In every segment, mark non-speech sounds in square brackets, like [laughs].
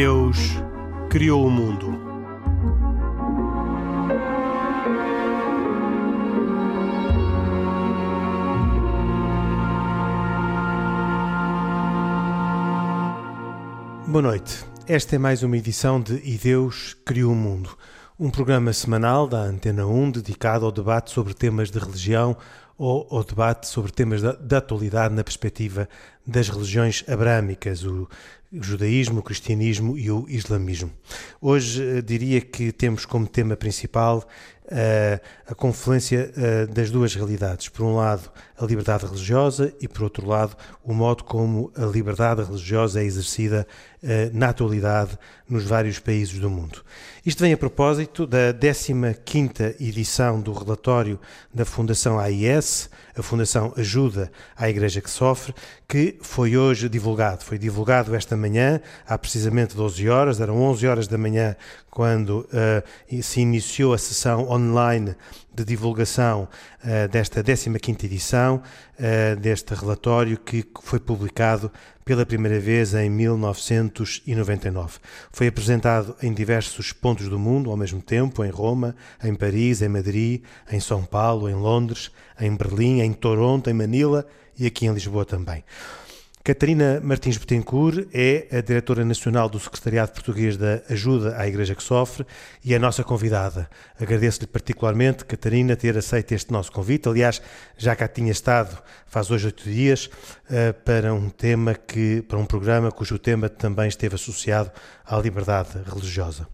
Deus criou o mundo. Boa noite. Esta é mais uma edição de E Deus criou o mundo, um programa semanal da Antena 1 dedicado ao debate sobre temas de religião ou ao debate sobre temas da, da atualidade na perspectiva das religiões abrâmicas, o judaísmo, o cristianismo e o islamismo. Hoje eh, diria que temos como tema principal uh, a confluência uh, das duas realidades. Por um lado, a liberdade religiosa e, por outro lado, o modo como a liberdade religiosa é exercida uh, na atualidade nos vários países do mundo. Isto vem a propósito da 15ª edição do relatório da Fundação AIS, a Fundação Ajuda à Igreja que Sofre, que foi hoje divulgado. Foi divulgado esta manhã, há precisamente 12 horas, eram 11 horas da manhã quando uh, se iniciou a sessão online de divulgação uh, desta 15ª edição uh, deste relatório que foi publicado pela primeira vez em 1999. Foi apresentado em diversos pontos do mundo ao mesmo tempo, em Roma, em Paris, em Madrid, em São Paulo, em Londres, em Berlim, em Toronto, em Manila e aqui em Lisboa também. Catarina Martins Betancourt é a diretora nacional do Secretariado Português da Ajuda à Igreja que Sofre e é a nossa convidada. Agradeço-lhe particularmente, Catarina, ter aceito este nosso convite. Aliás, já cá tinha estado faz hoje oito dias eh, para um tema que, para um programa cujo tema também esteve associado à liberdade religiosa.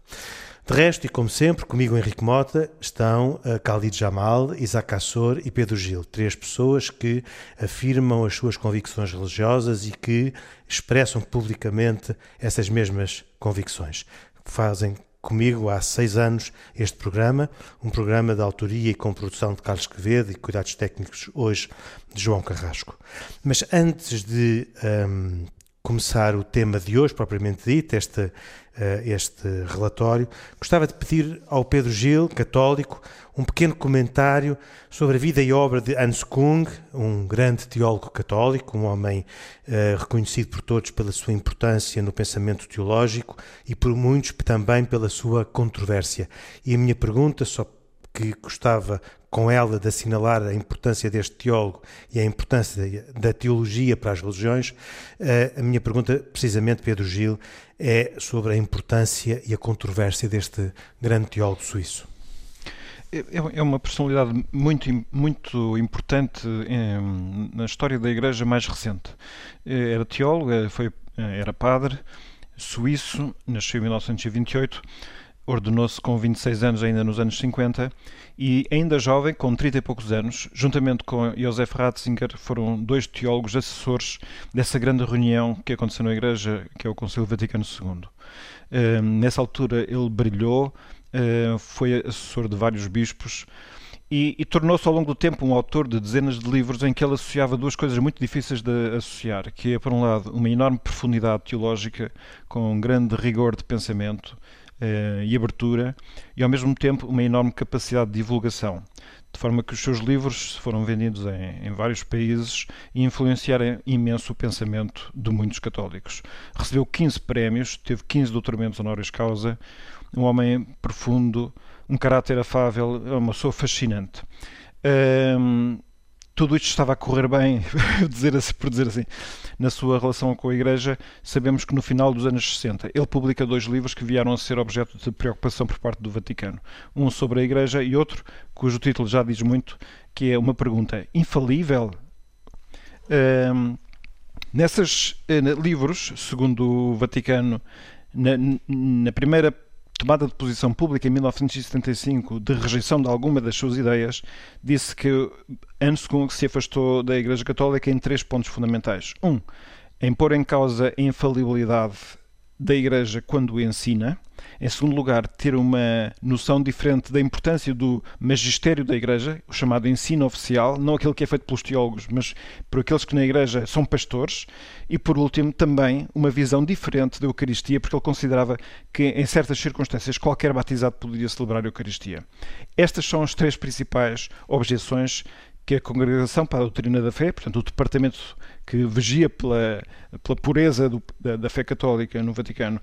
De resto, e como sempre, comigo Henrique Mota estão uh, Khalid Jamal, Isaac Assor e Pedro Gil, três pessoas que afirmam as suas convicções religiosas e que expressam publicamente essas mesmas convicções. Fazem comigo há seis anos este programa, um programa de autoria e com produção de Carlos Quevedo e cuidados técnicos hoje de João Carrasco. Mas antes de um, começar o tema de hoje, propriamente dito, este, eh, este relatório, gostava de pedir ao Pedro Gil, católico, um pequeno comentário sobre a vida e obra de Hans Kung, um grande teólogo católico, um homem uh, reconhecido por todos pela sua importância no pensamento teológico e por muitos também pela sua controvérsia. E a minha pergunta, só que gostava com ela de assinalar a importância deste teólogo e a importância da teologia para as religiões, eh, a minha pergunta, precisamente, Pedro Gil, é sobre a importância e a controvérsia deste grande teólogo suíço. É, é uma personalidade muito, muito importante na história da Igreja mais recente. Eh, era teólogo, eh, foi, era padre, suíço, nasceu em 1928 ordenou-se com 26 anos, ainda nos anos 50, e ainda jovem, com 30 e poucos anos, juntamente com Josef Ratzinger, foram dois teólogos assessores dessa grande reunião que aconteceu na Igreja, que é o Concílio Vaticano II. Uh, nessa altura ele brilhou, uh, foi assessor de vários bispos, e, e tornou-se ao longo do tempo um autor de dezenas de livros em que ele associava duas coisas muito difíceis de associar, que é, por um lado, uma enorme profundidade teológica com um grande rigor de pensamento, uh, e abertura, e ao mesmo tempo uma enorme capacidade de divulgação, de forma que os seus livros foram vendidos em, em vários países e influenciaram imenso o pensamento de muitos católicos. Recebeu 15 prémios, teve 15 doutoramentos honoris causa, um homem profundo, um caráter afável, é uma pessoa fascinante. Tudo isto estava a correr bem, [laughs] dizer assim, por dizer assim, na sua relação com a Igreja, sabemos que no final dos anos 60 ele publica dois livros que vieram a ser objeto de preocupação por parte do Vaticano. Um sobre a Igreja e outro, cujo título já diz muito, que é uma pergunta infalível. Um, nesses uh, livros, segundo o Vaticano, na, na primeira tomada de posição pública em 1975 de rejeição de alguma das suas ideias, disse que Kung se afastou da Igreja Católica em três pontos fundamentais. Um, em pôr em causa a infalibilidade da Igreja quando ensina. Em segundo lugar, ter uma noção diferente da importância do magistério da Igreja, o chamado ensino oficial, não aquele que é feito pelos teólogos, mas por aqueles que na Igreja são pastores. E por último, também uma visão diferente da Eucaristia, porque ele considerava que em certas circunstâncias qualquer batizado poderia celebrar a Eucaristia. Estas são as três principais objeções que a Congregação para a Doutrina da Fé, portanto, o departamento que vigia pela, pela pureza do, da, da, fé católica no Vaticano,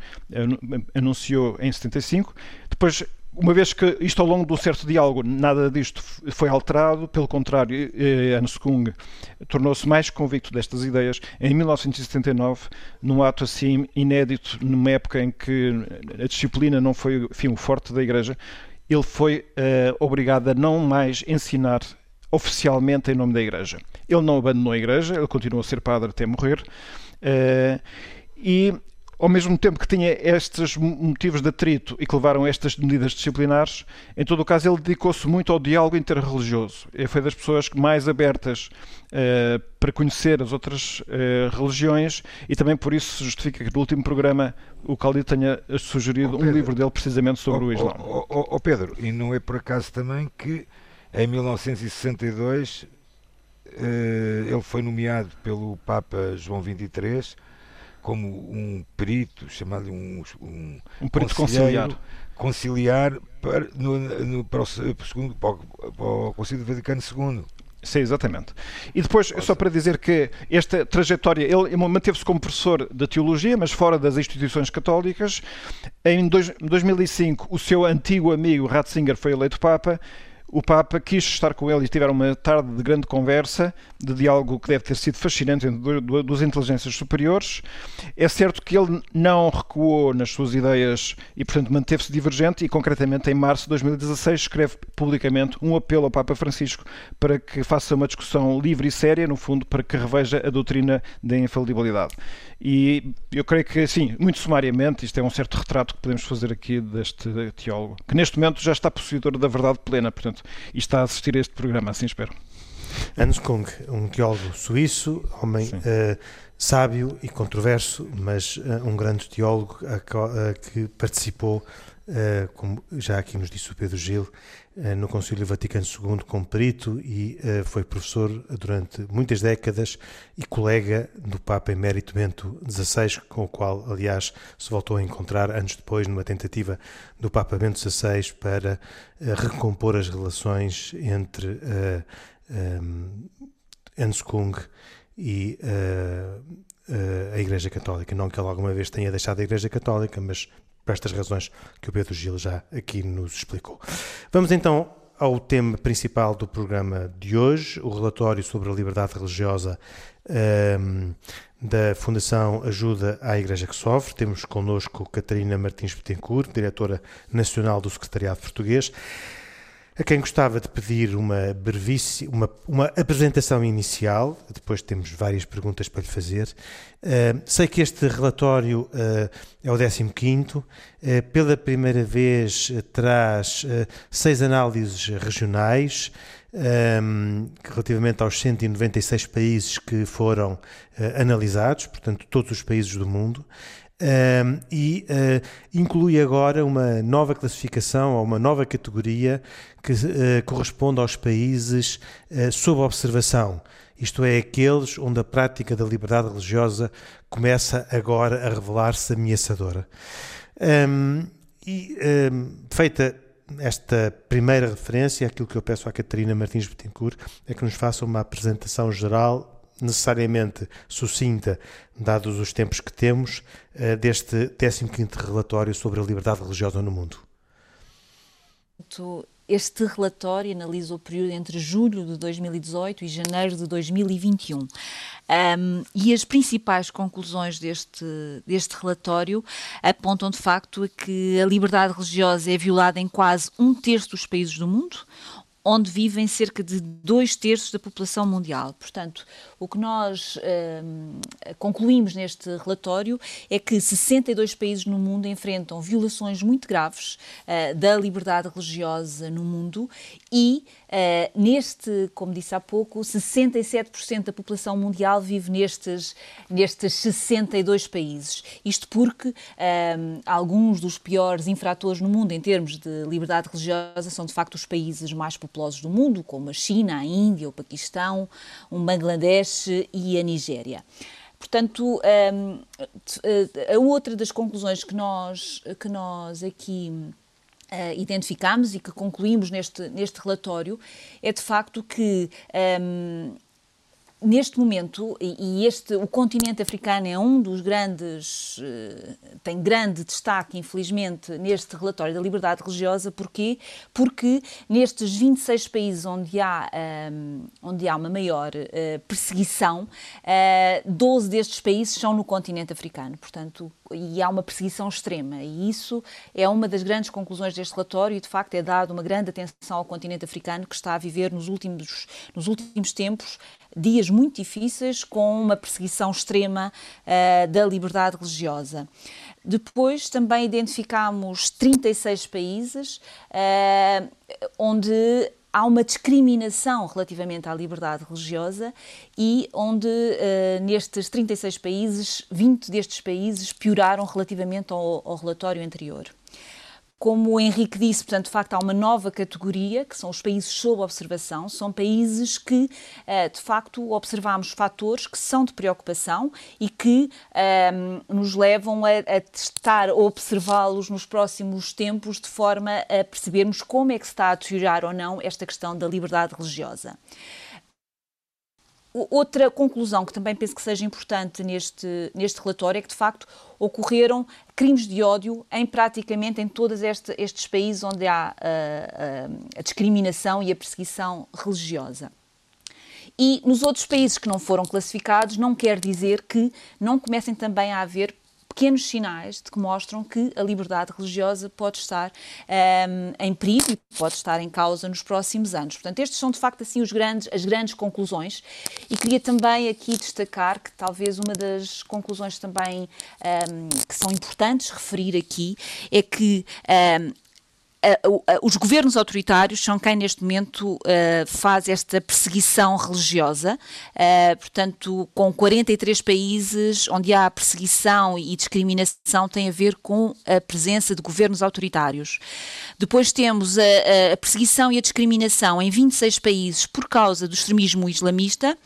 anunciou em 75. Depois uma vez que isto ao longo um certo diálogo nada disto foi alterado, pelo contrário, Hans Kung tornou-se mais convicto destas ideias em 1979, num ato assim inédito, numa época em que a disciplina não foi enfim, o forte da Igreja, ele foi uh, obrigado a não mais ensinar oficialmente em nome da Igreja. Ele não abandonou a Igreja, ele continuou a ser padre até morrer. Uh, e ao mesmo tempo que tinha estes motivos de atrito e que levaram a estas medidas disciplinares, em todo o caso ele dedicou-se muito ao diálogo interreligioso. Ele foi das pessoas mais abertas uh, para conhecer as outras uh, religiões e também por isso justifica que no último programa o Caldi tenha sugerido oh, um livro dele precisamente sobre oh, o. Oh, oh, oh, Pedro, e não é por acaso também que em 1962 uh, eh, ele foi nomeado pelo Papa João XXIII como um perito, chamado um, um, um perito conciliar, conciliar para, no, no, para, o, segundo, para, o, para o Conselho Vaticano II. Sim, exatamente. E depois, só para dizer que esta trajetória, ele manteve-se como professor de teologia, mas fora das instituições católicas. Em dois, 2005, o seu antigo amigo Ratzinger foi eleito Papa o Papa quis estar com ele e tiveram uma tarde de grande conversa, de diálogo que deve ter sido fascinante entre duas inteligências superiores. É certo que ele não recuou nas suas ideias e, portanto, manteve-se divergente e, concretamente, em março de 2016, escreve publicamente um apelo ao Papa Francisco para que faça uma discussão livre e séria, no fundo, para que reveja a doutrina da infalibilidade. E eu creio que, sim, muito sumariamente, isto é um certo retrato que podemos fazer aqui deste teólogo, que neste momento já está possuidor da verdade plena, portanto, e está a assistir a este programa, assim espero. Hans Kung, um teólogo suíço, homem uh, sábio e controverso, mas uh, um grande teólogo uh, que participou, como já aqui nos disse o Pedro Gil, eh, no Concílio Vaticano II como perito e uh, foi professor durante muitas décadas e colega do Papa Emérito Bento XVI, com o qual, aliás, se voltou a encontrar anos depois numa tentativa do Papa Bento XVI para recompor as relações entre Hans Kung e a Igreja Católica. Não que ele alguma vez tenha deixado a Igreja Católica, mas por estas razões que o Pedro Gil já aqui nos explicou. Vamos então ao tema principal do programa de hoje, o relatório sobre a liberdade religiosa um, ehm, da Fundação Ajuda à Igreja que Sofre. Temos connosco Catarina Martins Betancourt, diretora nacional do Secretariado Português a quem gostava de pedir uma brevíssima, uma, uma apresentação inicial, depois temos várias perguntas para lhe fazer. Uh, sei que este relatório uh, é o 15 uh, pela primeira vez traz seis análises regionais um, relativamente aos 196 países que foram analisados, portanto todos os países do mundo. Um, e uh, inclui agora uma nova classificação ou uma nova categoria que uh, corresponde aos países uh, sob observação, isto é, aqueles onde a prática da liberdade religiosa começa agora a revelar-se ameaçadora. Um, e um, feita esta primeira referência, aquilo que eu peço à Catarina Martins Betancourt é que nos faça uma apresentação geral necessariamente sucinta, dados os tempos que temos, eh, deste 15º relatório sobre a liberdade religiosa no mundo. Este relatório analisa o período entre julho de 2018 e janeiro de 2021. Um, e as principais conclusões deste, deste relatório apontam de facto a que a liberdade religiosa é violada em quase um terço dos países do mundo, onde vivem cerca de dois terços da população mundial. Portanto, o que nós uh, concluímos neste relatório é que 62 países no mundo enfrentam violações muito graves uh, da liberdade religiosa no mundo e Uh, neste, como disse há pouco, 67% da população mundial vive nestes, nestes 62 países. Isto porque uh, alguns dos piores infratores no mundo em termos de liberdade religiosa são de facto os países mais populosos do mundo, como a China, a Índia, o Paquistão, o Bangladesh e a Nigéria. Portanto, um, a outra das conclusões que nós, que nós aqui Uh, identificamos e que concluímos neste, neste relatório é de facto que um, neste momento, e este, o continente africano é um dos grandes, eh, tem grande destaque, infelizmente, neste relatório da liberdade religiosa, porquê? Porque nestes 26 países onde há, ehm, onde há uma maior uh, perseguição, uh, eh, 12 destes países são no continente africano, portanto, e há uma perseguição extrema, e isso é uma das grandes conclusões deste relatório, e de facto é dado uma grande atenção ao continente africano, que está a viver nos últimos, nos últimos tempos dias muito difíceis com uma perseguição extrema uh, da liberdade religiosa. Depois também identificámos 36 países uh, onde há uma discriminação relativamente à liberdade religiosa e onde, uh, nestes 36 países, 20 destes países pioraram relativamente ao, ao relatório anterior como o Henrique disse, portanto, de facto, há uma nova categoria, que são os países sob observação. São países que, eh, de facto, observamos fatores que são de preocupação e que um, ehm, nos levam a, a testar ou observá-los nos próximos tempos, de forma a percebermos como é que se está a deteriorar ou não esta questão da liberdade religiosa. Outra conclusão que também penso que seja importante neste, neste relatório é que, de facto, ocorreram crimes de ódio em praticamente em todos este, estes países onde há a, a, a discriminação e a perseguição religiosa. E nos outros países que não foram classificados, não quer dizer que não comecem também a haver pequenos sinais de que mostram que a liberdade religiosa pode estar um, em perigo e pode estar em causa nos próximos anos. Portanto, estes são de facto assim os grandes, as grandes conclusões e queria também aqui destacar que talvez uma das conclusões também um, que são importantes referir aqui é que um, os governos autoritários são quem neste momento uh, faz esta perseguição religiosa, uh, portanto, com 43 países onde há perseguição e discriminação tem a ver com a presença de governos autoritários. Depois temos a, a perseguição e a discriminação em 26 países por causa do extremismo islamista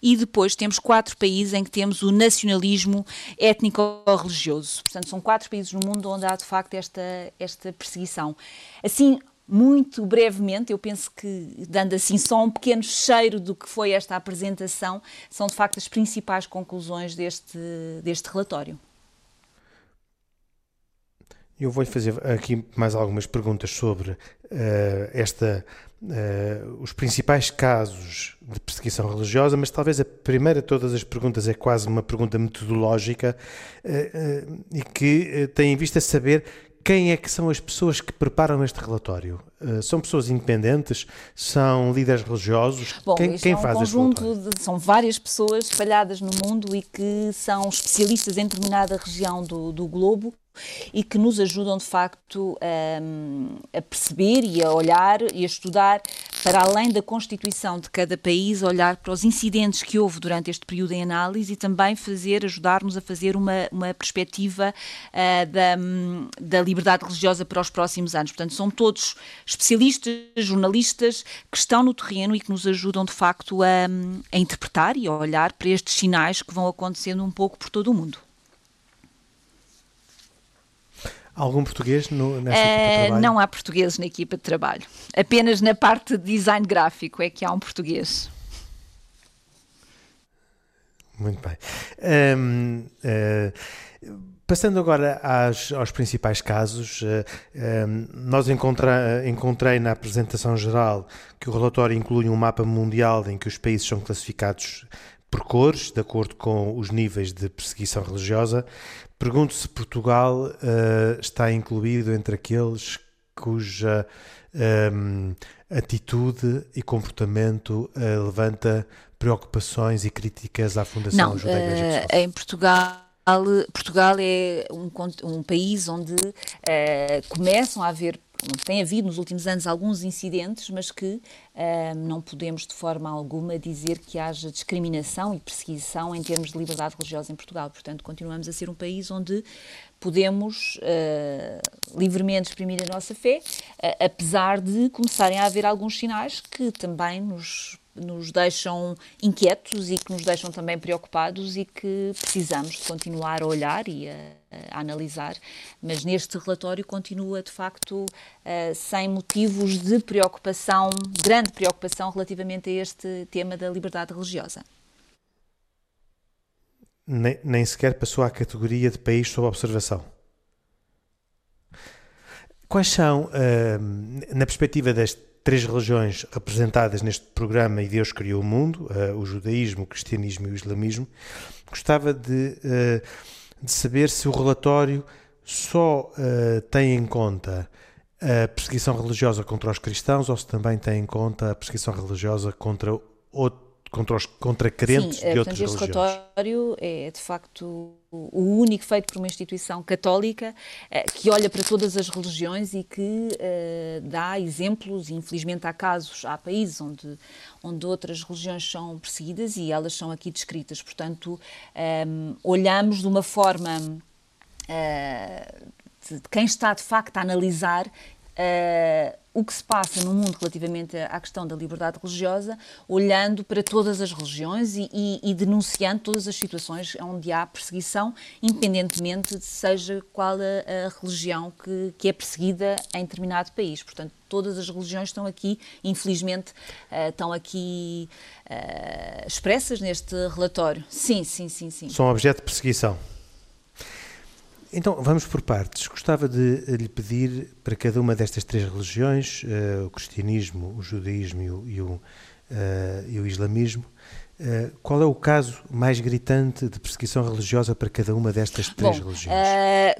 e depois temos quatro países em que temos o nacionalismo étnico-religioso. Portanto, são quatro países no mundo onde há de facto esta, esta perseguição. Assim, muito brevemente, eu penso que, dando assim só um pequeno cheiro do que foi esta apresentação, são de facto as principais conclusões deste, deste relatório. Eu vou-lhe fazer aqui mais algumas perguntas sobre uh, esta, uh, os principais casos de perseguição religiosa, mas talvez a primeira de todas as perguntas é quase uma pergunta metodológica uh, e que tem em vista saber quem é que são as pessoas que preparam este relatório? Uh, são pessoas independentes? São líderes religiosos? Bom, quem, quem é um faz conjunto de, São várias pessoas espalhadas no mundo e que são especialistas em determinada região do, do globo e que nos ajudam de facto a, a perceber e a olhar e a estudar para além da constituição de cada país, olhar para os incidentes que houve durante este período em análise e também fazer, ajudar-nos a fazer uma, uma perspectiva uh, da, da liberdade religiosa para os próximos anos. Portanto, são todos especialistas, jornalistas que estão no terreno e que nos ajudam de facto a, a interpretar e a olhar para estes sinais que vão acontecendo um pouco por todo o mundo. Algum português no, nessa uh, equipa de eh, trabalho? Não há portugueses na equipa de trabalho. Apenas na parte de design gráfico é que há um português. Muito bem. Um, uh, eh, passando agora às, aos principais casos, uh, um, nós encontra, encontrei na apresentação geral que o relatório inclui um mapa mundial em que os países são classificados por cores, de acordo com os níveis de perseguição religiosa. Pergunto se Portugal uh, está incluído entre aqueles cuja um, atitude e comportamento uh, levanta preocupações e críticas à Fundação Não, Igreja uh, Em Portugal Portugal é um, um país onde uh, começam a haver tem havido nos últimos anos alguns incidentes, mas que uh, não podemos de forma alguma dizer que haja discriminação e perseguição em termos de liberdade religiosa em Portugal. Portanto, continuamos a ser um país onde podemos uh, livremente exprimir a nossa fé, uh, apesar de começarem a haver alguns sinais que também nos nos deixam inquietos e que nos deixam também preocupados e que precisamos de continuar a olhar e a, a analisar, mas neste relatório continua de facto uh, sem motivos de preocupação, grande preocupação relativamente a este tema da liberdade religiosa. Nem, nem sequer passou à categoria de país sob observação. Quais são, uh, na perspectiva das três religiões representadas neste programa E Deus Criou o Mundo, uh, o judaísmo, o cristianismo e o islamismo, gostava de, uh, de saber se o relatório só tem em conta a perseguição religiosa contra os cristãos ou se também tem em conta a perseguição religiosa contra outros contra, os, contra crentes Sim, de outras portanto, este relatório é de facto o único feito por uma instituição católica eh, que olha para todas as religiões e que uh, dá exemplos, e infelizmente há casos, há países onde, onde outras religiões são perseguidas e elas são aqui descritas. Portanto, um, ehm, olhamos de uma forma uh, de quem está de facto a analisar uh, o que se passa no mundo relativamente à questão da liberdade religiosa, olhando para todas as religiões e, e, e, denunciando todas as situações onde há perseguição, independentemente de seja qual a, a religião que, que, é perseguida em determinado país. Portanto, todas as religiões estão aqui, infelizmente, uh, estão aqui uh, expressas neste relatório. Sim, sim, sim, sim. São objeto de perseguição. Então, vamos por partes. Gostava de lhe pedir para cada uma destas três religiões, uh, o cristianismo, o judaísmo e o, e o, uh, e o islamismo, uh, qual é o caso mais gritante de perseguição religiosa para cada uma destas três Bom, religiões?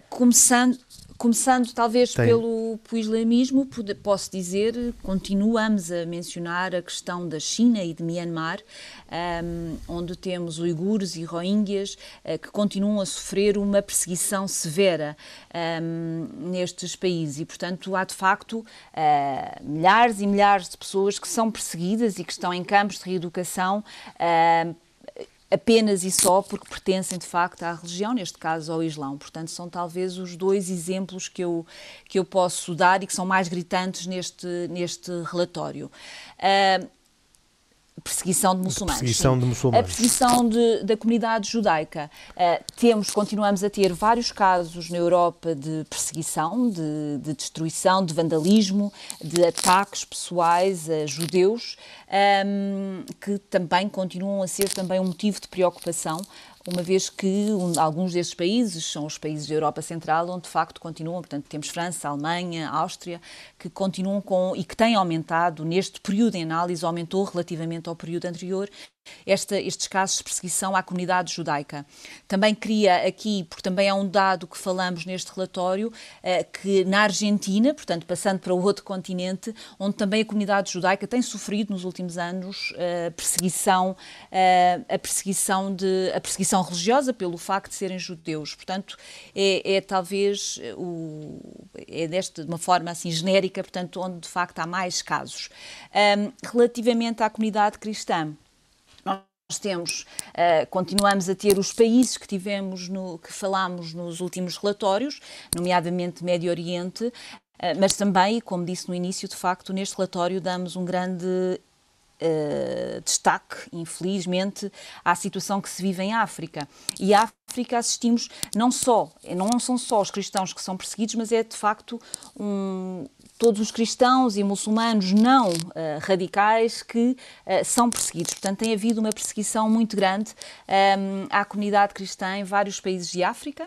começando, Começando talvez Tem. pelo, islamismo, posso dizer, continuamos a mencionar a questão da China e de Myanmar, um, onde temos uigures e rohingyas uh, que continuam a sofrer uma perseguição severa um, nestes países. E, portanto, há de facto uh, milhares e milhares de pessoas que são perseguidas e que estão em campos de reeducação. Uh, apenas e só porque pertencem de facto à religião, neste caso ao Islão. Portanto, são talvez os dois exemplos que eu, que eu posso dar e que são mais gritantes neste, neste relatório. Uh, perseguição de muçulmanos. Perseguição de muçulmanos. A perseguição de, da comunidade judaica. Uh, temos, continuamos a ter vários casos na Europa de perseguição, de, de destruição, de vandalismo, de ataques pessoais a judeus, um, que também continuam a ser também um motivo de preocupação uma vez que um, alguns desses países são os países da Europa Central, onde de facto continuam, portanto, temos França, Alemanha, Áustria, que continuam com e que têm aumentado neste período em análise, aumentou relativamente ao período anterior, esta, estes casos de perseguição à comunidade judaica. Também queria aqui, porque também é um dado que falamos neste relatório, eh, que na Argentina, portanto passando para o outro continente, onde também a comunidade judaica tem sofrido nos últimos anos eh, perseguição, eh, a perseguição de a perseguição religiosa pelo facto de serem judeus. Portanto, é, é talvez o, é desta de uma forma assim genérica, portanto, onde de facto há mais casos. Relativamente à comunidade cristã, nós temos, uh, continuamos a ter os países que tivemos, no, que falámos nos últimos relatórios, nomeadamente Médio Oriente, uh, mas também, como disse no início, de facto, neste relatório damos um grande uh, destaque, infelizmente, à situação que se vive em África. E a África assistimos não só, não são só os cristãos que são perseguidos, mas é de facto um, todos os cristãos e muçulmanos não uh, radicais que uh, são perseguidos. Portanto, tem havido uma perseguição muito grande um, ehm, à comunidade cristã em vários países de África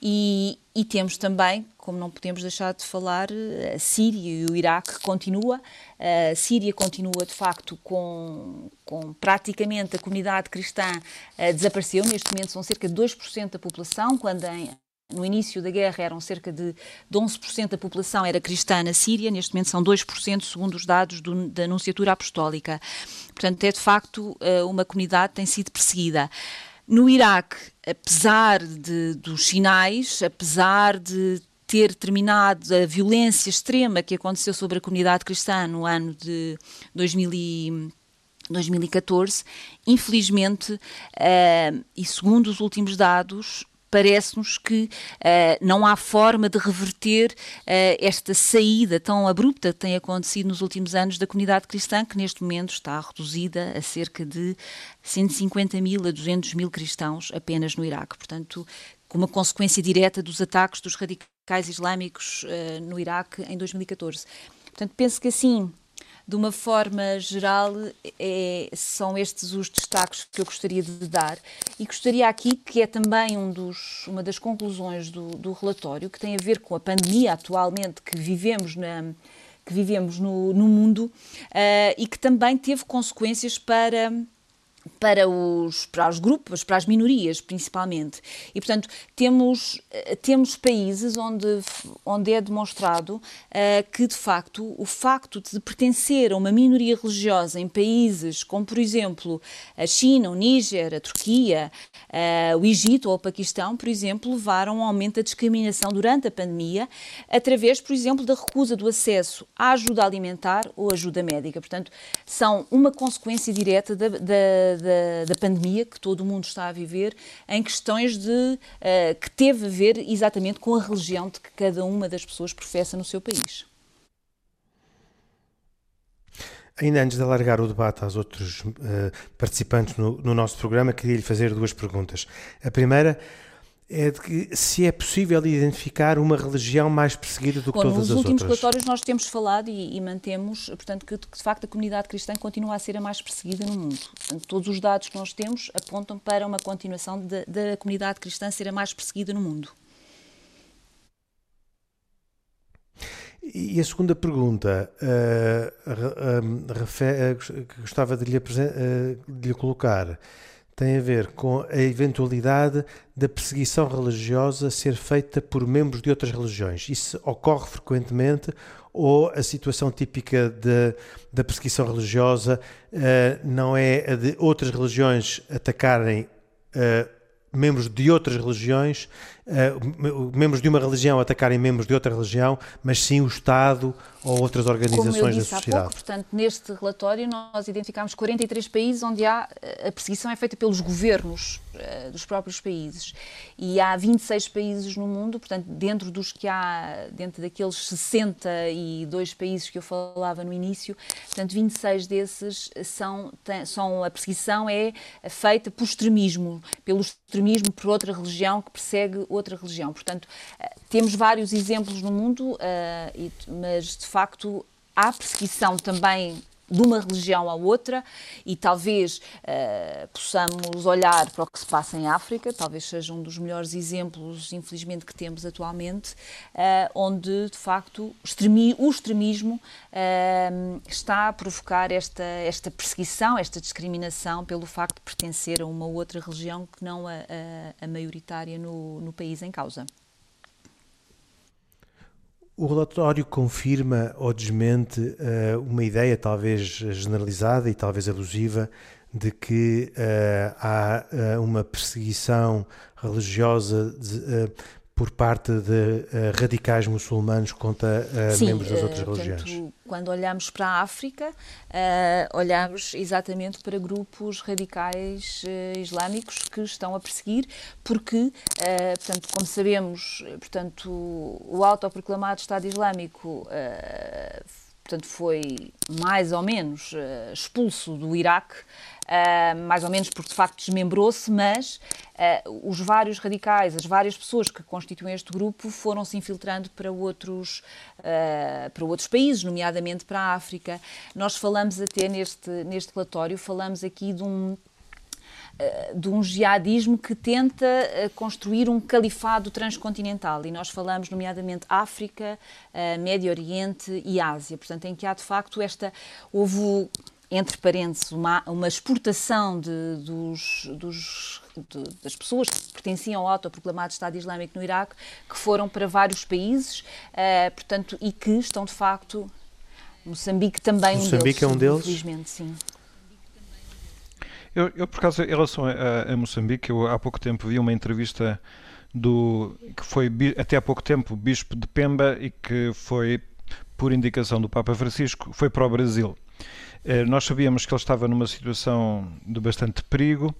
e, e, temos também, como não podemos deixar de falar, eh, a Síria e o Iraque continua. A Síria continua, de facto, com, com praticamente a comunidade cristã uh, desapareceu. Neste momento são cerca de 2% da população, quando em no início da guerra eram cerca de, de 11% da população era cristã na Síria, neste momento são 2%, segundo os dados do, da Anunciatura Apostólica. Portanto, é de facto eh, uma comunidade que tem sido perseguida. No Iraque, apesar de, dos sinais, apesar de ter terminado a violência extrema que aconteceu sobre a comunidade cristã no ano de 2000 2014, infelizmente, uh, e segundo os últimos dados, parece-nos que uh, não há forma de reverter uh, esta saída tão abrupta que tem acontecido nos últimos anos da comunidade cristã, que neste momento está reduzida a cerca de 150 mil a 200 mil cristãos apenas no Iraque. Portanto, como uma consequência direta dos ataques dos radicais islâmicos uh, no Iraque em 2014. Portanto, penso que assim de uma forma geral, é, são estes os destaques que eu gostaria de dar. E gostaria aqui, que é também um dos, uma das conclusões do, do relatório, que tem a ver com a pandemia atualmente que vivemos na, que vivemos no, no mundo uh, e que também teve consequências para para os, para os grupos, para as minorias, principalmente. E, portanto, temos, eh, temos países onde, onde é demonstrado uh, que, de facto, o facto de pertencer a uma minoria religiosa em países como, por exemplo, a China, o Níger, a Turquia, uh, o Egito ou o Paquistão, por exemplo, levaram a um aumento da discriminação durante a pandemia, através, por exemplo, da recusa do acesso à ajuda alimentar ou ajuda médica. Portanto, são uma consequência direta da, da da, da, pandemia que todo o mundo está a viver, em questões de uh, que teve a ver exatamente com a religião de que cada uma das pessoas professa no seu país. Ainda antes de alargar o debate aos outros uh, participantes no, no, nosso programa, queria lhe fazer duas perguntas. A primeira é de que se é possível identificar uma religião mais perseguida do que Bom, todas as outras. Nos últimos relatórios nós temos falado e, e mantemos, portanto, que, que, de facto a comunidade cristã continua a ser a mais perseguida no mundo. Portanto, todos os dados que nós temos apontam para uma continuação da comunidade cristã ser a mais perseguida no mundo. E a segunda pergunta, uh, uh, uh, gostava de lhe, eh, de lhe colocar tem a ver com a eventualidade da perseguição religiosa ser feita por membros de outras religiões. Isso ocorre frequentemente ou a situação típica de, da perseguição religiosa uh, não é a de outras religiões atacarem uh, membros de outras religiões, uh, membros de uma religião atacarem membros de outra religião, mas sim o Estado ou outras organizações da sociedade. Há pouco, portanto, neste relatório nós identificámos 43 países onde há a perseguição é feita pelos governos uh, dos próprios países e há 26 países no mundo, portanto, dentro dos que há, dentro daqueles 62 países que eu falava no início, portanto, 26 desses são, tem, são a perseguição é feita por extremismo, pelo extremismo por outra religião que persegue outra religião. Portanto, uh, temos vários exemplos no mundo, uh, mas de facto há perseguição também de uma religião à outra e talvez uh, possamos olhar para o que se passa em África, talvez seja um dos melhores exemplos, infelizmente, que temos atualmente, uh, onde de facto o extremismo uh, está a provocar esta, esta perseguição, esta discriminação pelo facto de pertencer a uma outra religião que não a, a, a maioritária no, no país em causa. O relatório confirma ou desmente uh, uma ideia, talvez generalizada e talvez abusiva, de que uh, há uh, uma perseguição religiosa de, por parte de uh, radicais muçulmanos contra uh, Sim, membros das outras uh, religiões? Portanto, quando olhamos para a África, olhamos exatamente para grupos radicais islâmicos que estão a perseguir, porque, portanto, como sabemos, portanto, o autoproclamado Estado Islâmico portanto, foi mais ou menos expulso do Iraque uh, mais ou menos porque de facto desmembrou-se, mas uh, os vários radicais, as várias pessoas que constituem este grupo foram se infiltrando para outros, uh, para outros países, nomeadamente para a África. Nós falamos até neste, neste relatório, falamos aqui de um de um jihadismo que tenta construir um califado transcontinental. E nós falamos, nomeadamente, África, Médio Oriente e Ásia. Portanto, em que há, de facto, esta... Houve entre parênteses, uma, uma exportação de, dos, dos, das pessoas que pertenciam ao autoproclamado Estado Islâmico no Iraque, que foram para vários países, uh, portanto, e que estão de facto. Moçambique também Moçambique um deles, é um deles? Infelizmente, sim. Eu, eu, por acaso, em relação a, a, Moçambique, eu há pouco tempo vi uma entrevista do que foi até há pouco tempo bispo de Pemba e que foi por indicação do Papa Francisco foi para o Brasil. Eh, nós sabíamos que ele estava numa situação de bastante perigo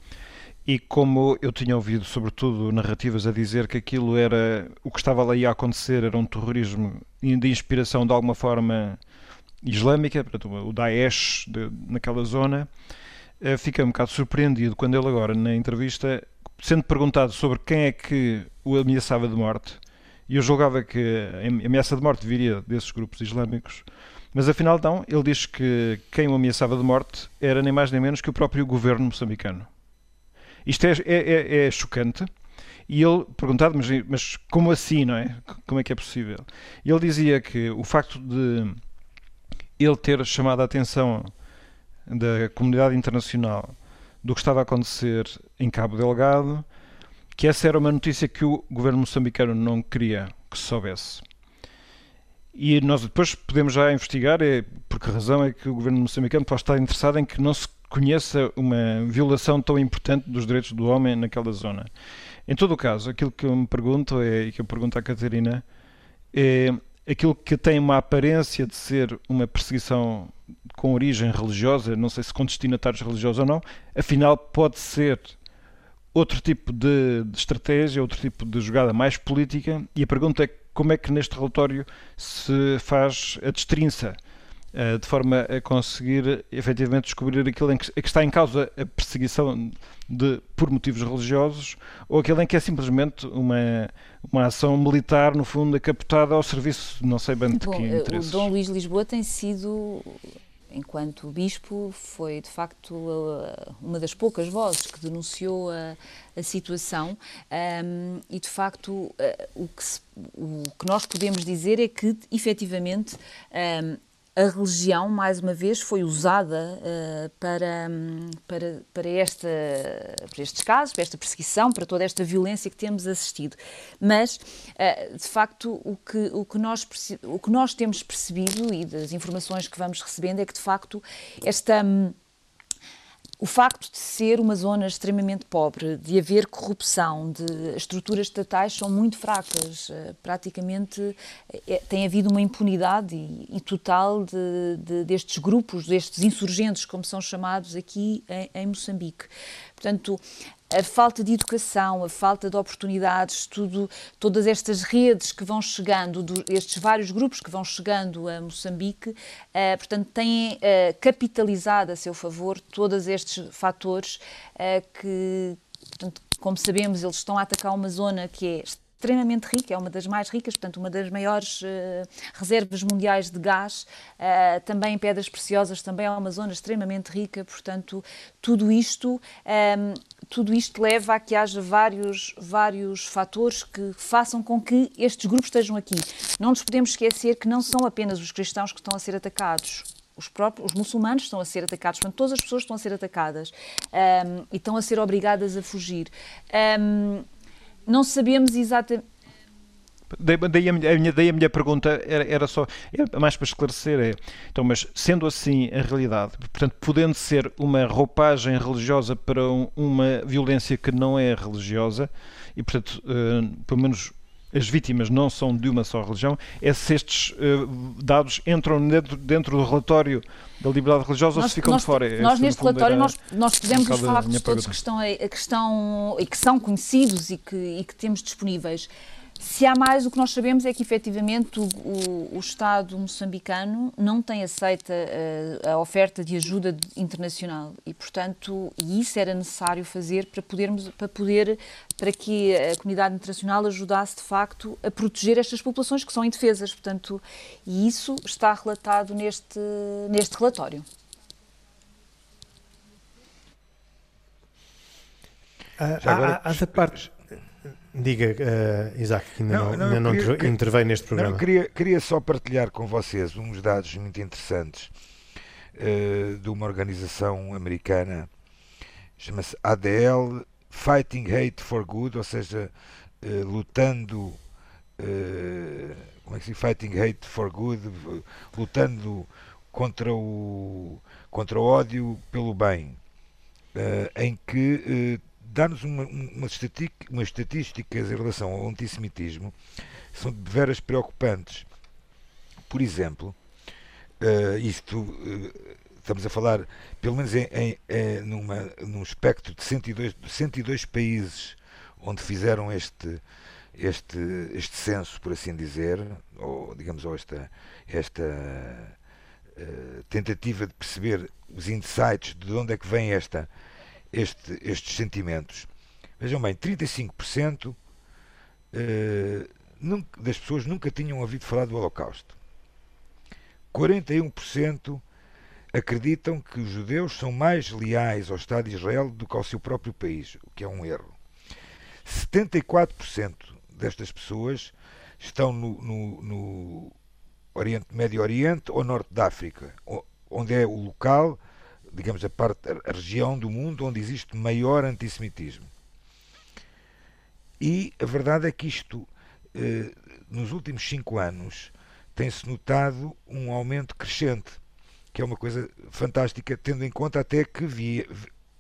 e como eu tinha ouvido, sobretudo, narrativas a dizer que aquilo era o que estava ali a acontecer era um terrorismo de inspiração de alguma forma islâmica, o Daesh de, naquela zona, fiquei um bocado surpreendido quando ele agora, na entrevista, sendo perguntado sobre quem é que o ameaçava de morte, e eu julgava que a ameaça de morte viria desses grupos islâmicos, mas afinal não, ele diz que quem o ameaçava de morte era nem mais nem menos que o próprio governo moçambicano. Isto é, é, é, é chocante. E ele, perguntado, mas, mas como assim, não é? Como é que é possível? Ele dizia que o facto de ele ter chamado a atenção da comunidade internacional do que estava a acontecer em Cabo Delgado, que essa era uma notícia que o governo moçambicano não queria que se soubesse. E nós depois podemos já investigar é, por que razão é que o governo moçambicano pode estar interessado em que não se conheça uma violação tão importante dos direitos do homem naquela zona. Em todo o caso, aquilo que eu me pergunto é, e que eu pergunto à Catarina, é aquilo que tem uma aparência de ser uma perseguição com origem religiosa, não sei se com destinatários religiosos ou não, afinal pode ser outro tipo de, de, estratégia, outro tipo de jogada mais política, e a pergunta é como é que neste relatório se faz a destrinça eh, de forma a conseguir efetivamente descobrir aquilo em que, que está em causa a perseguição de, por motivos religiosos ou aquele em que é simplesmente uma, uma ação militar, no fundo, capotada ao serviço, não sei bem de Bom, que eh, interesses. O Dom Luís Lisboa tem sido enquanto bispo, foi de facto uma das poucas vozes que denunciou a, a situação. Um, e de facto o, que se, o que nós podemos dizer é que efetivamente um, a religião, mais uma vez, foi usada uh, para, para, para, esta, para estes casos, para esta perseguição, para toda esta violência que temos assistido. Mas, uh, de facto, o que, o, que nós, o que nós temos percebido e das informações que vamos recebendo é que, de facto, esta. Um, o facto de ser uma zona extremamente pobre, de haver corrupção, de estruturas estatais são muito fracas, eh, praticamente é, tem havido uma impunidade e, e total de, de, destes grupos, destes insurgentes, como são chamados aqui em, em Moçambique. Portanto, a falta de educação, a falta de oportunidades, tudo, todas estas redes que vão chegando, do, estes vários grupos que vão chegando a Moçambique, uh, portanto, têm uh, capitalizado a seu favor todos estes fatores uh, que, portanto, como sabemos, eles estão a atacar uma zona que é extremamente rica, é uma das mais ricas, portanto, uma das maiores uh, reservas mundiais de gás, uh, também pedras preciosas, também é uma zona extremamente rica, portanto, tudo isto, um, ehm, tudo isto leva a que haja vários, vários fatores que façam com que estes grupos estejam aqui. Não nos podemos esquecer que não são apenas os cristãos que estão a ser atacados, os próprios os muçulmanos estão a ser atacados, portanto, todas as pessoas estão a ser atacadas um, ehm, e estão a ser obrigadas a fugir. Um, ehm, não sabemos exatamente. Daí a, minha, daí a minha pergunta era, era só, é mais para esclarecer, é, então, mas sendo assim a realidade, portanto, podendo ser uma roupagem religiosa para um, uma violência que não é religiosa, e portanto, uh, pelo menos as vítimas não são de uma só religião, é se estes uh, dados entram dentro, dentro, do relatório da liberdade religiosa nós, ou se ficam nós, de fora? Nós, neste relatório, nós, nós um falar com todos que estão, que estão e que são conhecidos e que, e que temos disponíveis. Se há mais, o que nós sabemos é que efetivamente o, o, o Estado moçambicano não tem aceita a, eh, a, oferta de ajuda internacional e, portanto, e isso era necessário fazer para podermos, para poder, para que a comunidade internacional ajudasse de facto a proteger estas populações que são indefesas, portanto, e isso está relatado neste neste relatório. Já agora, há, há, há parte Diga, uh, Isaac, que ainda não, não, não, não queria, intervém neste programa. Não, queria, queria só partilhar com vocês uns dados muito interessantes uh, de uma organização americana, chama-se ADL, Fighting Hate for Good, ou seja, uh, lutando. como é que se diz? Fighting Hate for Good, lutando contra o, contra o ódio pelo bem, em que dar-nos uma, uma, uma estatísticas em relação ao antissemitismo são de veras preocupantes. Por exemplo, uh, isto uh, estamos a falar, pelo menos em, em, em numa, num espectro de 102, 102 países onde fizeram este, este, este censo, por assim dizer, ou digamos, ou esta, esta uh, tentativa de perceber os insights de onde é que vem esta, este, estes sentimentos. Vejam bem, 35% uh, nunca, das pessoas nunca tinham ouvido falar do Holocausto. 41% acreditam que os judeus são mais leais ao Estado de Israel do que ao seu próprio país, o que é um erro. 74% destas pessoas estão no, no, no Oriente, Médio Oriente ou Norte da África, onde é o local, digamos, a, parte, a região do mundo onde existe maior antissemitismo. E a verdade é que isto, eh, nos últimos cinco anos, tem-se notado um aumento crescente, que é uma coisa fantástica, tendo em conta até que vi,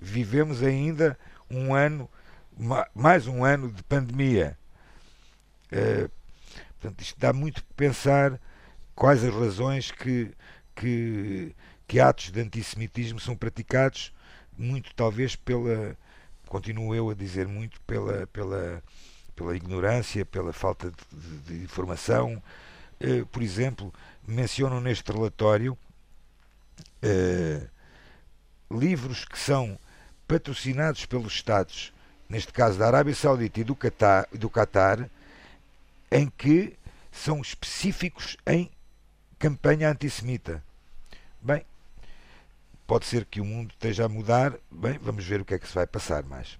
vivemos ainda um ano, mais um ano de pandemia. Uh, portanto, isto dá muito pensar quais as razões que, que, que atos de antissemitismo são praticados, muito talvez pela, continuo eu a dizer, muito pela, pela, pela ignorância, pela falta de, de, de informação. Uh, por exemplo, mencionam neste relatório uh, livros que são patrocinados pelos Estados, neste caso da Arábia Saudita e do Qatar, do Qatar em que são específicos em campanha antissemita. Bem, pode ser que o mundo esteja a mudar. Bem, vamos ver o que é que se vai passar mais.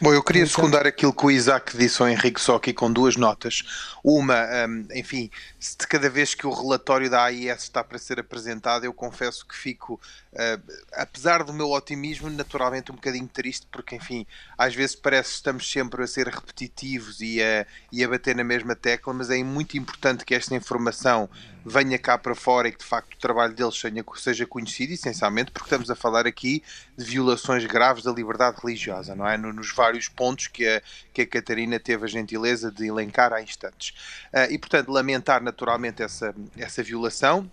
Bom, eu queria então... secundar aquilo que o Isaac disse ao Henrique só aqui com duas notas. Uma, um, enfim, de cada vez que o relatório da AIS está para ser apresentado, eu confesso que fico, uh, apesar do meu otimismo, naturalmente um bocadinho triste, porque, enfim, às vezes parece que estamos sempre a ser repetitivos e a, e a bater na mesma tecla, mas é muito importante que esta informação venha cá para fora e que de facto o trabalho deles seja conhecido, essencialmente porque estamos a falar aqui de violações graves da liberdade religiosa, não é? Nos vários pontos que a, que a Catarina teve a gentileza de elencar há instantes. Uh, e portanto, lamentar naturalmente essa, essa violação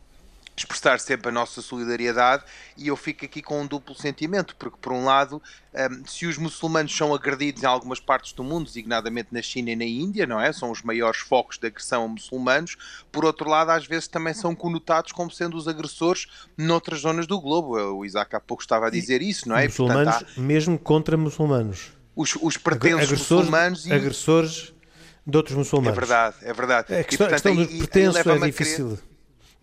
expressar sempre a nossa solidariedade e eu fico aqui com um duplo sentimento, porque por um lado, um, se os muçulmanos são agredidos em algumas partes do mundo, designadamente na China e na Índia, não é? São os maiores focos de agressão a muçulmanos, por outro lado, às vezes também são conotados como sendo os agressores noutras zonas do globo. O Isaac há pouco estava a dizer isso, não é? Muçulmanos, Portanto, há... mesmo contra muçulmanos. Os, os pretensos agressores, muçulmanos e... agressores de outros muçulmanos. É verdade, é verdade. É, a questão, e, portanto, a questão do pretenso é difícil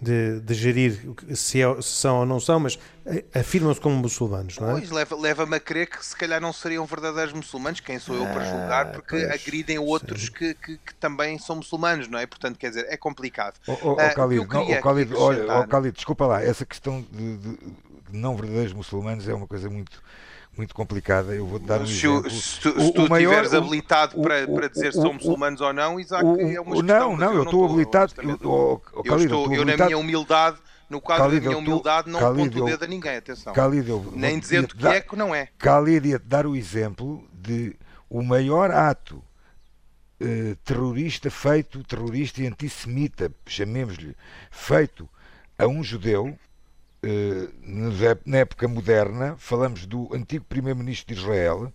de, de gerir se, é, se, são ou não são, mas eh, afirmam-se como muçulmanos, não é? Pois, leva-me leva a crer que se calhar não seriam verdadeiros muçulmanos, quem sou eu para julgar, ah, porque pois, agridem outros que, que, que, também são muçulmanos, não é? Portanto, quer dizer, é complicado. Oh, Khalid, não, Khalid, olha, oh, Khalid, desculpa lá, essa questão de, de não verdadeiros muçulmanos é uma coisa muito muito complicada. Eu vou dar um se, exemplo. Se, tu, se tu estiveres habilitado o, para, para dizer se são muçulmanos ou não, Isaac, é uma questão, Não, não, eu estou habilitado. Eu, oh, oh, eu, estou, eu, na minha humildade, no quadro Khalid, da minha humildade, não Khalid, aponto o dedo a ninguém, atenção. Khalid, eu, Nem dizendo que dar, é que não é. Khalid ia-te dar o exemplo de o maior ato eh, terrorista feito, terrorista e antissemita, chamemos-lhe, feito a um judeu, na época moderna, falamos do antigo primeiro-ministro de Israel,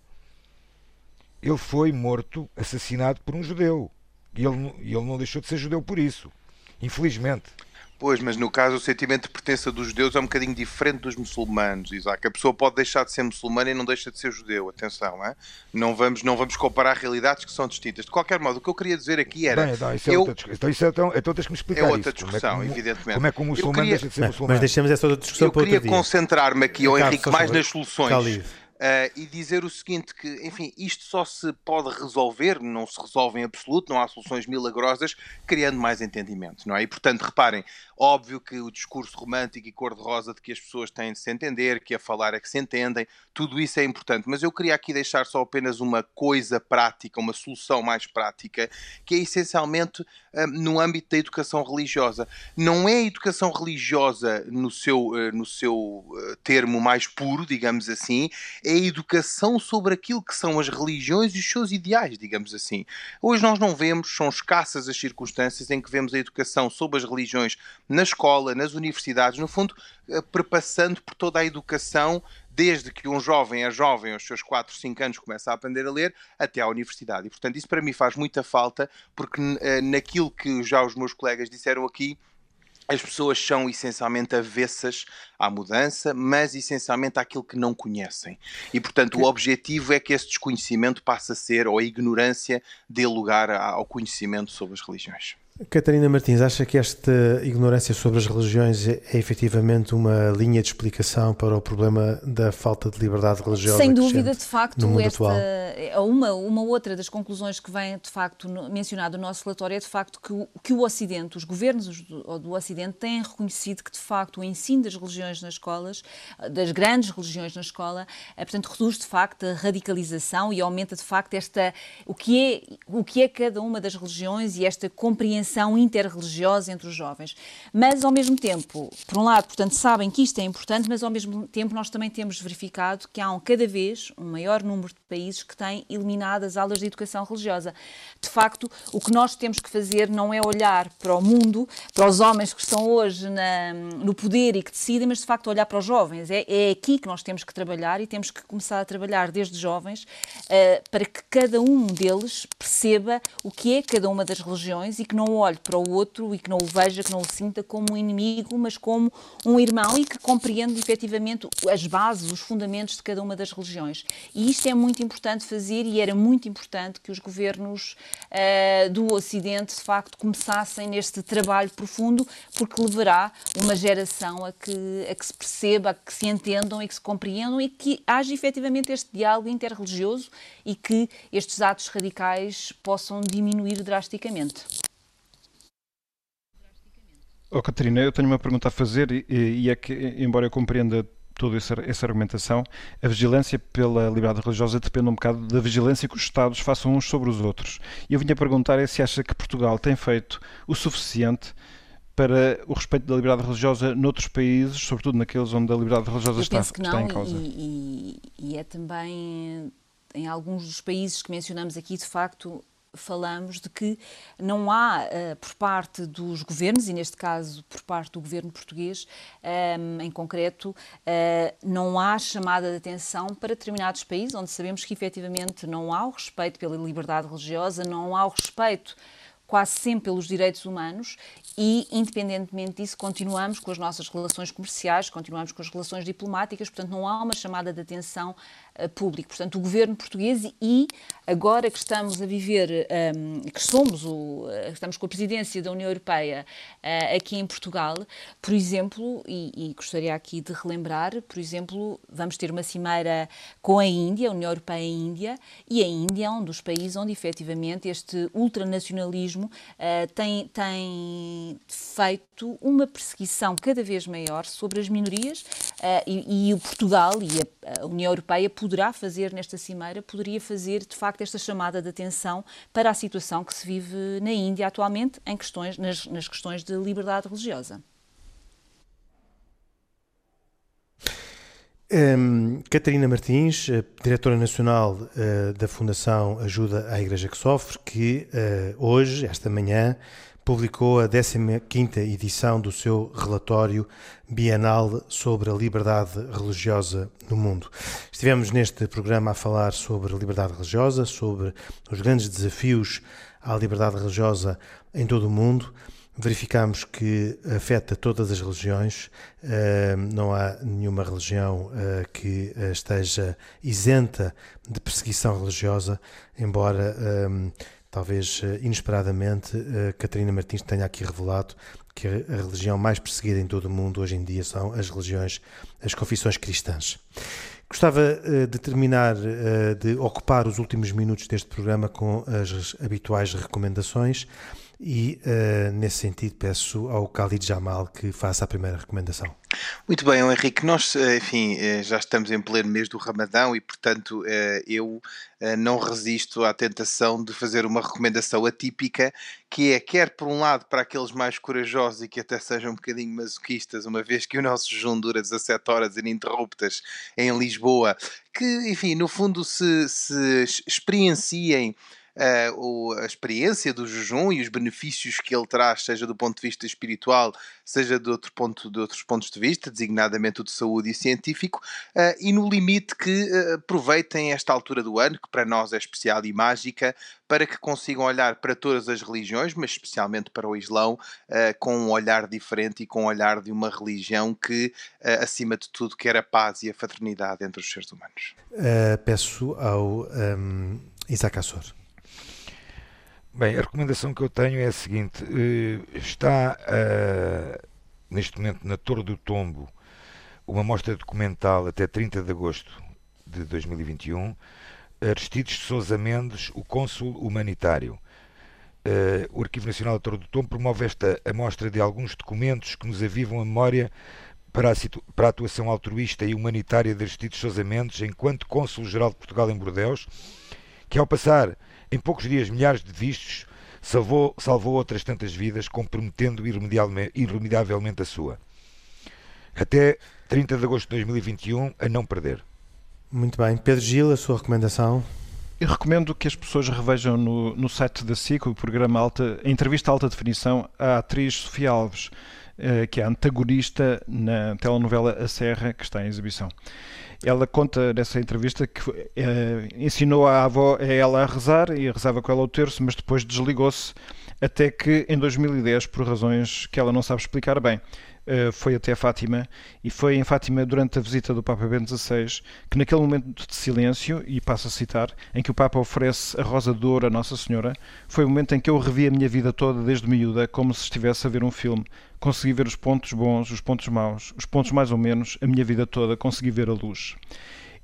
ele foi morto, assassinado por um judeu. E ele, ele não deixou de ser judeu por isso, infelizmente. Pois, mas no caso o sentimento de pertença dos judeus é um bocadinho diferente dos muçulmanos, Isaac. A pessoa pode deixar de ser muçulmana e não deixa de ser judeu, atenção, é? não, vamos, não vamos comparar realidades que são distintas. De qualquer modo, o que eu queria dizer aqui era... Bem, não, isso é eu... outra discussão. Então, isso é, então, então tens que me explicar É outra isso. discussão, como é que, evidentemente. Como é que um muçulmano queria... deixa de ser muçulmano? Mas deixamos essa outra discussão eu para outro dia. Eu queria concentrar-me aqui, ao Henrique, mais nas soluções. Uh, e dizer o seguinte: que, enfim, isto só se pode resolver, não se resolve em absoluto, não há soluções milagrosas, criando mais entendimento, não é? E portanto, reparem, óbvio que o discurso romântico e cor-de-rosa de que as pessoas têm de se entender, que a falar é que se entendem, tudo isso é importante, mas eu queria aqui deixar só apenas uma coisa prática, uma solução mais prática, que é essencialmente uh, no âmbito da educação religiosa. Não é a educação religiosa no seu, uh, no seu termo mais puro, digamos assim, é a educação sobre aquilo que são as religiões e os seus ideais, digamos assim. Hoje nós não vemos, são escassas as circunstâncias em que vemos a educação sobre as religiões na escola, nas universidades, no fundo, eh, perpassando por toda a educação desde que um jovem é jovem, aos seus 4, 5 anos, começa a aprender a ler, até à universidade. E, portanto, isso para mim faz muita falta, porque uh, naquilo que já os meus colegas disseram aqui, as pessoas são essencialmente avessas à mudança, mas essencialmente àquilo que não conhecem. E, portanto, o objetivo é que esse desconhecimento passe a ser, ou a ignorância, dê lugar ao conhecimento sobre as religiões. Catarina Martins, acha que esta ignorância sobre as religiões é, é efetivamente uma linha de explicação para o problema da falta de liberdade religiosa? Sem dúvida, de facto, esta é uma, uma outra das conclusões que vem de facto mencionado no nosso relatório é de facto que o, que o Ocidente, os governos do, do Ocidente têm reconhecido que de facto o ensino das religiões nas escolas, das grandes religiões na escola, é, portanto reduz de facto a radicalização e aumenta de facto esta o que é o que é cada uma das religiões e esta compreensão dimensão interreligiosa entre os jovens. Mas, ao mesmo tempo, por um lado, portanto, sabem que isto é importante, mas, ao mesmo tempo, nós também temos verificado que há um, cada vez um maior número de países que têm eliminado as aulas de educação religiosa. De facto, o que nós temos que fazer não é olhar para o mundo, para os homens que estão hoje na, no poder e que decidem, mas, de facto, olhar para os jovens. É, é aqui que nós temos que trabalhar e temos que começar a trabalhar desde jovens uh, para que cada um deles perceba o que é cada uma das religiões e que não olhe para o outro e que não o veja, que não o sinta como um inimigo, mas como um irmão e que compreende efetivamente as bases, os fundamentos de cada uma das religiões. E isto é muito importante fazer e era muito importante que os governos uh, do Ocidente, de facto, começassem neste trabalho profundo, porque levará uma geração a que, a que se perceba, a que se entendam e que se compreendam e que haja efetivamente este diálogo interreligioso e que estes atos radicais possam diminuir drasticamente. Oh, Catarina, eu tenho uma pergunta a fazer e, e é que, embora eu compreenda toda essa, argumentação, a vigilância pela liberdade religiosa depende um bocado da vigilância que os Estados façam uns sobre os outros. E eu vinha perguntar é se acha que Portugal tem feito o suficiente para o respeito da liberdade religiosa noutros países, sobretudo naqueles onde a liberdade religiosa está, não, está, em causa. E, e, e é também em alguns dos países que mencionamos aqui, de facto, falamos de que não há, uh, por parte dos governos, e neste caso por parte do governo português, ehm, em concreto, uh, não há chamada de atenção para determinados países onde sabemos que efetivamente não há o respeito pela liberdade religiosa, não há o respeito quase sempre pelos direitos humanos e, independentemente disso, continuamos com as nossas relações comerciais, continuamos com as relações diplomáticas, portanto, não há uma chamada de atenção uh, pública. Portanto, o governo português e, agora que estamos a viver, um, ehm, que somos, o, uh, estamos com a presidência da União Europeia uh, aqui em Portugal, por exemplo, e, e, gostaria aqui de relembrar, por exemplo, vamos ter uma cimeira com a Índia, a União Europeia e a Índia, e a Índia é um dos países onde, efetivamente, este ultranacionalismo tem, tem feito uma perseguição cada vez maior sobre as minorias uh, e, e, o Portugal e a, a, União Europeia poderá fazer nesta cimeira, poderia fazer de facto esta chamada de atenção para a situação que se vive na Índia atualmente em questões, nas, nas questões de liberdade religiosa. Um, Catarina Martins, diretora nacional uh, da Fundação Ajuda à Igreja que Sofre, que uh, hoje, esta manhã, publicou a 15ª edição do seu relatório bienal sobre a liberdade religiosa no mundo. Estivemos neste programa a falar sobre a liberdade religiosa, sobre os grandes desafios à liberdade religiosa em todo o mundo. Verificamos que afeta todas as religiões, eh, não há nenhuma religião eh, que eh, esteja isenta de perseguição religiosa, embora talvez eh, inesperadamente, eh, Catarina Martins tenha aqui revelado que a religião mais perseguida em todo o mundo hoje em dia são as religiões, as confissões cristãs. Gostava eh, de terminar, de ocupar os últimos minutos deste programa com as habituais recomendações e, nesse sentido, peço ao Khalid Jamal que faça a primeira recomendação. Muito bem, Henrique, nós, eh, enfim, eh, já estamos em pleno mês do Ramadão e, portanto, eu não resisto à tentação de fazer uma recomendação atípica, que é, quer por um lado, para aqueles mais corajosos e que até sejam um bocadinho masoquistas, uma vez que o nosso jejum dura 17 horas ininterruptas em Lisboa, que, enfim, no fundo se, se experienciem uh, a experiência do jejum e os benefícios que ele traz, seja do ponto de vista espiritual, seja de, outro ponto, de outros pontos de vista, designadamente o de saúde e científico, uh, e no limite que uh, aproveitem esta altura do ano, que para nós é especial e mágica, para que consigam olhar para todas as religiões, mas especialmente para o Islão, com um olhar diferente e com um olhar de uma religião que, acima de tudo, quer a paz e a fraternidade entre os seres humanos. Peço ao um, Isaac Assor. Bem, a recomendação que eu tenho é a seguinte: eh, está uh, neste momento na Torre do Tombo uma mostra documental até 30 de agosto de 2021. Aristides de Sousa Mendes, o cônsul humanitário. Uh, o Arquivo Nacional da Torre do Tombo promove esta amostra de alguns documentos que nos avivam a memória para a, para a atuação altruísta e humanitária de Aristides de Sousa Mendes enquanto cônsul-geral de Portugal em Bordeus, que ao passar em poucos dias, milhares de vistos, salvou, salvou outras tantas vidas, comprometendo irremediavelmente a sua. Até 30 de agosto de 2021, a não perder. Muito bem. Pedro Gil, a sua recomendação? Eu recomendo que as pessoas revejam no, no site da SIC, o programa Alta, a entrevista Alta Definição à atriz Sofia Alves, eh, que é a antagonista na telenovela A Serra, que está em exibição. Ela conta nessa entrevista que eh, ensinou a avó a ela a rezar e rezava com ela o terço, mas depois desligou-se até que em 2010, por razões que ela não sabe explicar bem, foi até Fátima e foi em Fátima durante a visita do Papa Bento XVI que naquele momento de silêncio, e passo a citar, em que o Papa oferece a rosa de ouro a Nossa Senhora, foi o momento em que eu revi a minha vida toda desde miúda como se estivesse a ver um filme. Consegui ver os pontos bons, os pontos maus, os pontos mais ou menos, a minha vida toda consegui ver a luz.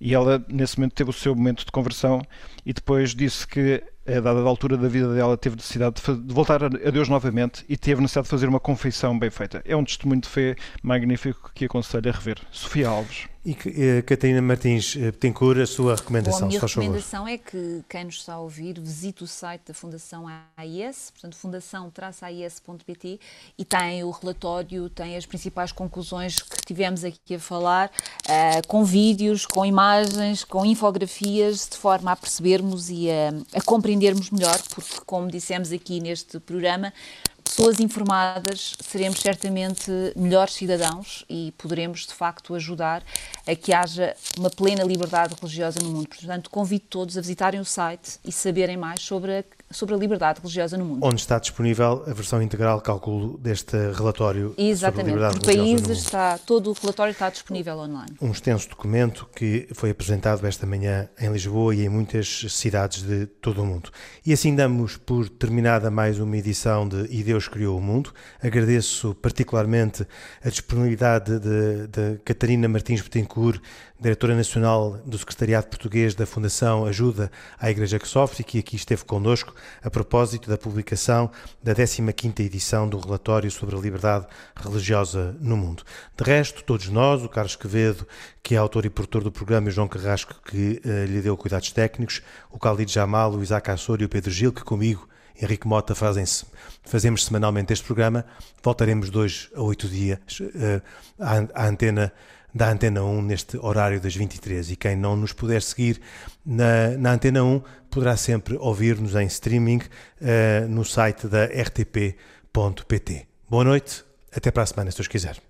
E ela, nesse momento, teve o seu momento de conversão e depois disse que, a dada altura da vida dela, teve necessidade de voltar a Deus novamente e teve necessidade de fazer uma confeição bem feita. É um testemunho de fé magnífico que aconselho a rever. Sofia Alves. E uh, Catarina Martins Betancourt, a sua recomendação, Bom, a minha recomendação favor. é que quem nos está a ouvir visite o site da Fundação AIS, portanto fundação-ais.pt e tem o relatório, tem as principais conclusões que tivemos aqui a falar, uh, com vídeos, com imagens, com infografias, de forma a percebermos e a, a compreendermos melhor, porque como dissemos aqui neste programa, pessoas informadas, seremos certamente melhores cidadãos e poderemos, de facto, ajudar a que haja uma plena liberdade religiosa no mundo. Portanto, convido todos a visitarem o site e saberem mais sobre a sobre a liberdade religiosa no mundo. Onde está disponível a versão integral, calculo, deste relatório Exatamente, sobre a liberdade por países está, todo o relatório está disponível online. Um extenso documento que foi apresentado esta manhã em Lisboa e em muitas cidades de todo o mundo. E assim damos por terminada mais uma edição de E Deus Criou o Mundo. Agradeço particularmente a disponibilidade de, Catarina Martins Betancourt, diretora nacional do Secretariado Português da Fundação Ajuda à Igreja que Sofre, que aqui esteve connosco a propósito da publicação da 15ª edição do relatório sobre a liberdade religiosa no mundo. De resto, todos nós, o Carlos Quevedo, que é autor e produtor do programa, e o João Carrasco, que uh, lhe deu cuidados técnicos, o Khalid Jamal, o Isaac Assor e o Pedro Gil, que comigo Henrique Mota fazem -se, fazemos semanalmente este programa. Voltaremos dois a oito dias uh, à, à antena da Antena 1 neste horário das 23 e quem não nos puder seguir na, na Antena 1 poderá sempre ouvir-nos em streaming uh, no site da rtp.pt. Boa noite, até para a semana, se Deus quiser.